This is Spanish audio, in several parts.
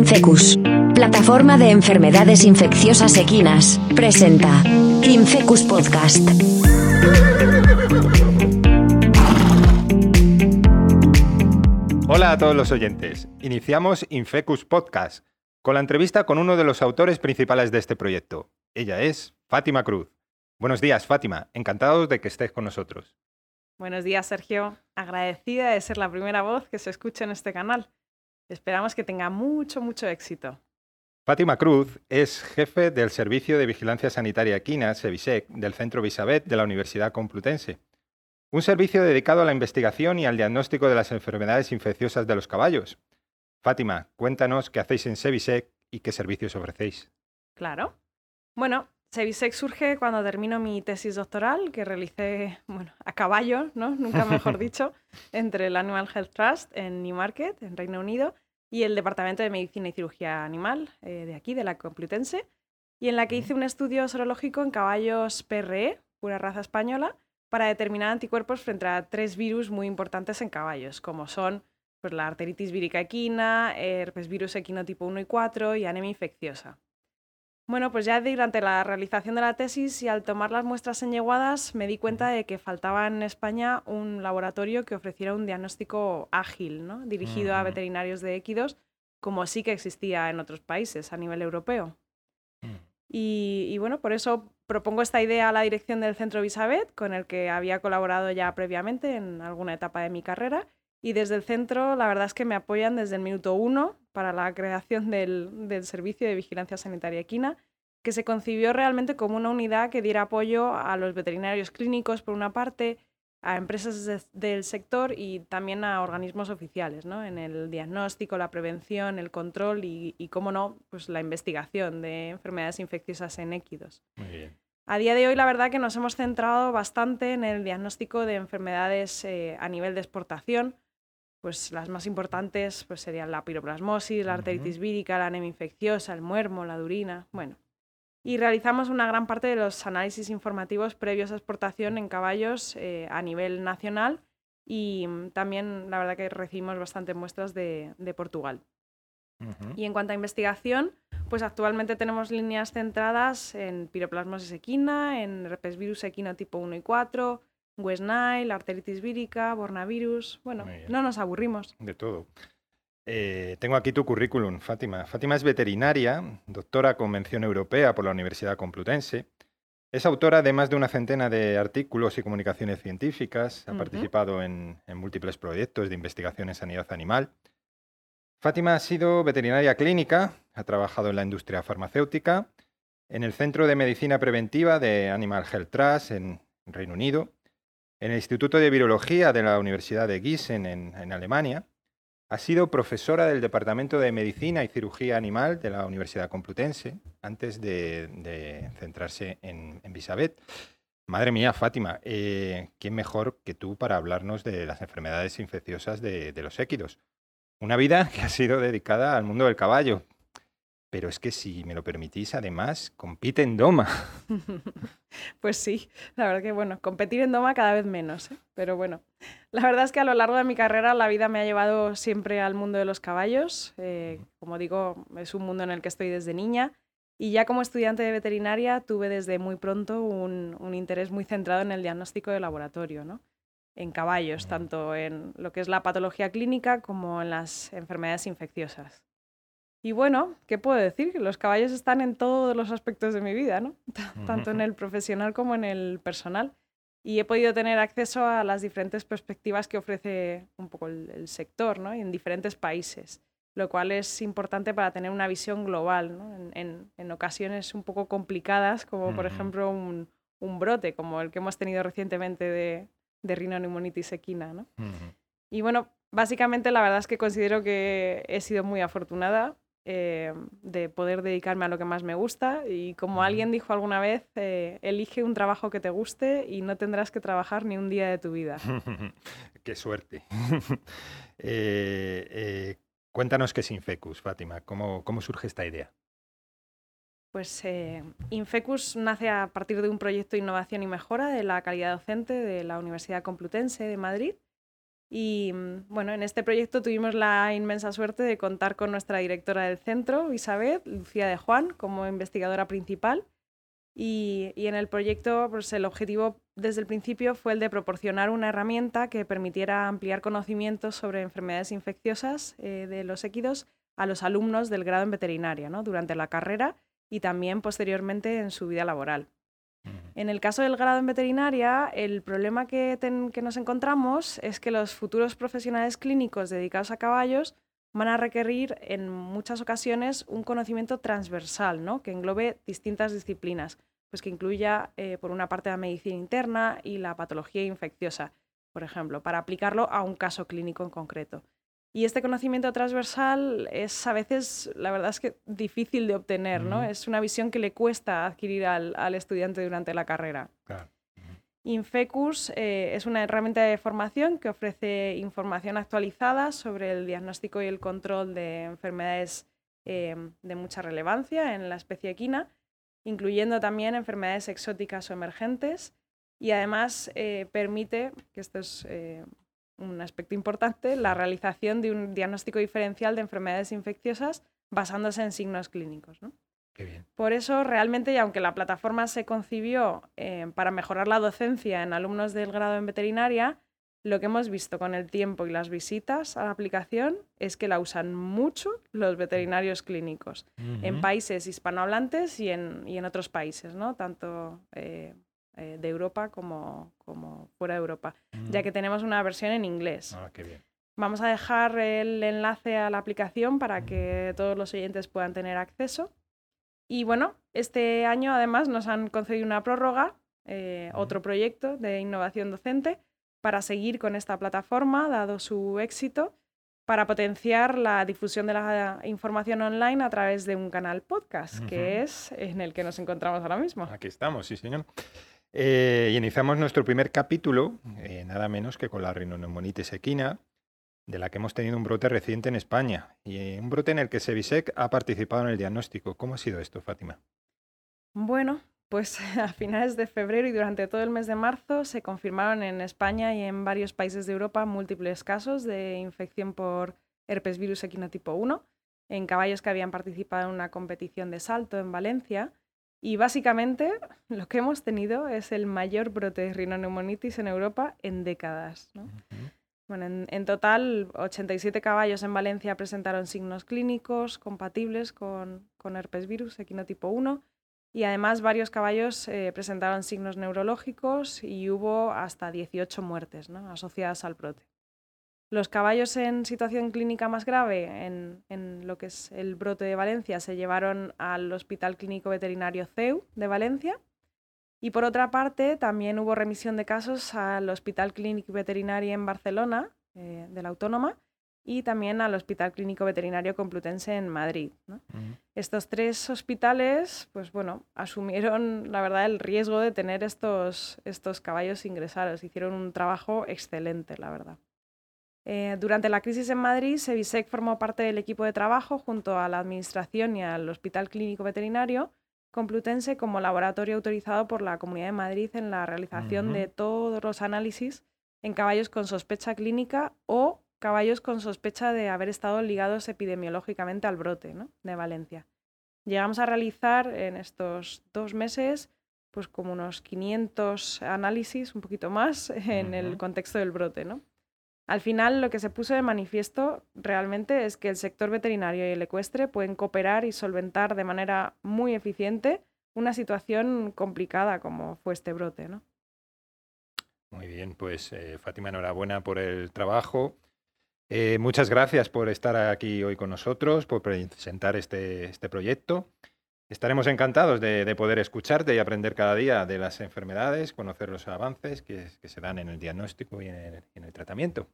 Infecus, plataforma de enfermedades infecciosas equinas, presenta Infecus Podcast. Hola a todos los oyentes. Iniciamos Infecus Podcast con la entrevista con uno de los autores principales de este proyecto. Ella es Fátima Cruz. Buenos días, Fátima. Encantados de que estés con nosotros. Buenos días, Sergio. Agradecida de ser la primera voz que se escucha en este canal. Esperamos que tenga mucho, mucho éxito. Fátima Cruz es jefe del Servicio de Vigilancia Sanitaria Equina, SEVISEC, del Centro Bisabet de la Universidad Complutense. Un servicio dedicado a la investigación y al diagnóstico de las enfermedades infecciosas de los caballos. Fátima, cuéntanos qué hacéis en SEVISEC y qué servicios ofrecéis. Claro. Bueno, Sevisec surge cuando termino mi tesis doctoral, que realicé bueno, a caballo, ¿no? nunca mejor dicho, entre el Animal Health Trust en Newmarket, en Reino Unido, y el Departamento de Medicina y Cirugía Animal eh, de aquí, de la Complutense, y en la que hice un estudio sorológico en caballos PRE, pura raza española, para determinar anticuerpos frente a tres virus muy importantes en caballos, como son pues, la arteritis vírica equina, herpes virus equino tipo 1 y 4 y anemia infecciosa. Bueno, pues ya durante la realización de la tesis y al tomar las muestras en yeguadas me di cuenta de que faltaba en España un laboratorio que ofreciera un diagnóstico ágil, ¿no? dirigido a veterinarios de équidos, como sí que existía en otros países a nivel europeo. Mm. Y, y, bueno, por eso propongo esta idea a la dirección del Centro Bisabet, con el que había colaborado ya previamente en alguna etapa de mi carrera. Y desde el centro, la verdad es que me apoyan desde el minuto uno para la creación del, Servicio de Vigilancia Sanitaria Equina, que se concibió realmente como una unidad que diera apoyo a los veterinarios clínicos, por una parte, a empresas del sector y también a organismos oficiales, ¿no? en el diagnóstico, la prevención, el control y, y cómo no, pues la investigación de enfermedades infecciosas en équidos. A día de hoy, la verdad que nos hemos centrado bastante en el diagnóstico de enfermedades eh, a nivel de exportación, pues las más importantes pues serían la piroplasmosis, la arteritis vírica, la anemia infecciosa, el muermo, la durina, bueno. Y realizamos una gran parte de los análisis informativos previos a exportación en caballos eh, a nivel nacional y mm, también la verdad que recibimos bastantes muestras de, Portugal. Y en cuanto a investigación, pues actualmente tenemos líneas centradas en piroplasmosis equina, en herpes virus equino tipo 1 y 4, West Nile, arteritis vírica, bornavirus. Bueno, no nos aburrimos. De todo. Eh, tengo aquí tu currículum, Fátima. Fátima es veterinaria, doctora con mención europea por la Universidad Complutense. Es autora de más de una centena de artículos y comunicaciones científicas. Ha participado en, en múltiples proyectos de investigación en sanidad animal. Fátima ha sido veterinaria clínica, ha trabajado en la industria farmacéutica, en el Centro de Medicina Preventiva de Animal Health Trust en Reino Unido en el Instituto de Virología de la Universidad de Gießen en, Alemania. Ha sido profesora del Departamento de Medicina y Cirugía Animal de la Universidad Complutense antes de, centrarse en, en Bisabet. Madre mía, Fátima, eh, ¿quién mejor que tú para hablarnos de las enfermedades infecciosas de, de los équidos? Una vida que ha sido dedicada al mundo del caballo, pero es que si me lo permitís, además, compite en Doma. Pues sí, la verdad que bueno, competir en Doma cada vez menos, ¿eh? pero bueno, la verdad es que a lo largo de mi carrera la vida me ha llevado siempre al mundo de los caballos. Eh, como digo, es un mundo en el que estoy desde niña y ya como estudiante de veterinaria tuve desde muy pronto un, un interés muy centrado en el diagnóstico de laboratorio, ¿no? en caballos, tanto en lo que es la patología clínica como en las enfermedades infecciosas. Y bueno, ¿qué puedo decir? Los caballos están en todos los aspectos de mi vida, ¿no? Tanto en el profesional como en el personal. Y he podido tener acceso a las diferentes perspectivas que ofrece un poco el, sector, ¿no? en diferentes países, lo cual es importante para tener una visión global, ¿no? en, en, ocasiones un poco complicadas, como por ejemplo un, un, brote, como el que hemos tenido recientemente de, de rinoneumonitis equina. ¿no? Y bueno, básicamente la verdad es que considero que he sido muy afortunada eh, de poder dedicarme a lo que más me gusta y como alguien dijo alguna vez, eh, elige un trabajo que te guste y no tendrás que trabajar ni un día de tu vida. Qué suerte. Eh, cuéntanos qué es Infecus, Fátima, ¿cómo, cómo surge esta idea? Pues Infecus nace a partir de un proyecto de innovación y mejora de la calidad docente de la Universidad Complutense de Madrid Y mm, bueno, en este proyecto tuvimos la inmensa suerte de contar con nuestra directora del centro, Isabel, Lucía de Juan, como investigadora principal. Y, en el proyecto, pues el objetivo desde el principio fue el de proporcionar una herramienta que permitiera ampliar conocimientos sobre enfermedades infecciosas eh, de los équidos a los alumnos del grado en veterinaria ¿no? durante la carrera y también posteriormente en su vida laboral. En el caso del grado en veterinaria, el problema que, nos encontramos es que los futuros profesionales clínicos dedicados a caballos van a requerir en muchas ocasiones un conocimiento transversal, ¿no? que englobe distintas disciplinas, pues que incluya eh, por una parte la medicina interna y la patología infecciosa, por ejemplo, para aplicarlo a un caso clínico en concreto. Y este conocimiento transversal es a veces, la verdad es que difícil de obtener, ¿no? Es una visión que le cuesta adquirir al, estudiante durante la carrera. Infecus eh, es una herramienta de formación que ofrece información actualizada sobre el diagnóstico y el control de enfermedades eh, de mucha relevancia en la especie equina, incluyendo también enfermedades exóticas o emergentes, y además eh, permite, que esto es un aspecto importante, la realización de un diagnóstico diferencial de enfermedades infecciosas basándose en signos clínicos. Por eso, realmente, y aunque la plataforma se concibió eh, para mejorar la docencia en alumnos del grado en veterinaria, lo que hemos visto con el tiempo y las visitas a la aplicación es que la usan mucho los veterinarios clínicos en países hispanohablantes y en, y en otros países, ¿no? tanto eh, eh, de Europa como, como, fuera de Europa, ya que tenemos una versión en inglés. Ah, qué bien. Vamos a dejar el enlace a la aplicación para que todos los oyentes puedan tener acceso. Y bueno, este año además nos han concedido una prórroga, eh, otro proyecto de innovación docente, para seguir con esta plataforma, dado su éxito, para potenciar la difusión de la información online a través de un canal podcast, que es en el que nos encontramos ahora mismo. Aquí estamos, sí, señor. Eh, y iniciamos nuestro primer capítulo, eh, nada menos que con la rinoneumonitis equina, de la que hemos tenido un brote reciente en España, y eh, un brote en el que Sevisec ha participado en el diagnóstico. ¿Cómo ha sido esto, Fátima? Bueno, pues a finales de febrero y durante todo el mes de marzo se confirmaron en España y en varios países de Europa múltiples casos de infección por herpes virus equino tipo 1 en caballos que habían participado en una competición de salto en Valencia y básicamente lo que hemos tenido es el mayor brote de rinoneumonitis en Europa en décadas. Bueno, en, total, 87 caballos en Valencia presentaron signos clínicos compatibles con, con herpes virus equinotipo 1 y además varios caballos eh, presentaron signos neurológicos y hubo hasta 18 muertes asociadas al brote. Los caballos en situación clínica más grave, en, lo que es el brote de Valencia, se llevaron al Hospital Clínico Veterinario CEU de Valencia. Y por otra parte, también hubo remisión de casos al Hospital Clínico Veterinario en Barcelona, eh, de la Autónoma, y también al Hospital Clínico Veterinario Complutense en Madrid. Estos tres hospitales, pues bueno, asumieron, la verdad, el riesgo de tener estos, estos caballos ingresados. Hicieron un trabajo excelente, la verdad. Eh, durante la crisis en Madrid, Sevisec formó parte del equipo de trabajo junto a la Administración y al Hospital Clínico Veterinario Complutense como laboratorio autorizado por la Comunidad de Madrid en la realización de todos los análisis en caballos con sospecha clínica o caballos con sospecha de haber estado ligados epidemiológicamente al brote de Valencia. Llegamos a realizar en estos dos meses pues como unos 500 análisis, un poquito más, en el contexto del brote. ¿no? Al final, lo que se puso de manifiesto realmente es que el sector veterinario y el ecuestre pueden cooperar y solventar de manera muy eficiente una situación complicada como fue este brote. ¿no? Muy bien, pues eh, Fátima, enhorabuena por el trabajo. Eh, muchas gracias por estar aquí hoy con nosotros, por presentar este, este proyecto. Estaremos encantados de, poder escucharte y aprender cada día de las enfermedades, conocer los avances que, se dan en el diagnóstico y en el, tratamiento.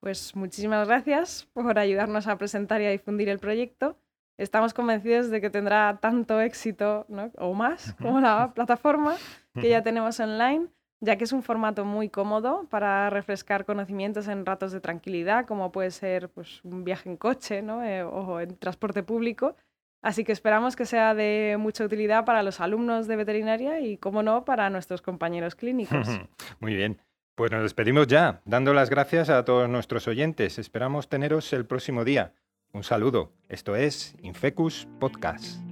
Pues muchísimas gracias por ayudarnos a presentar y a difundir el proyecto. Estamos convencidos de que tendrá tanto éxito o más como la plataforma que ya tenemos online, ya que es un formato muy cómodo para refrescar conocimientos en ratos de tranquilidad, como puede ser pues, un viaje en coche eh, o en transporte público Así que esperamos que sea de mucha utilidad para los alumnos de veterinaria y, como no, para nuestros compañeros clínicos. Muy bien. Pues nos despedimos ya, dando las gracias a todos nuestros oyentes. Esperamos teneros el próximo día. Un saludo. Esto es Infecus Podcast.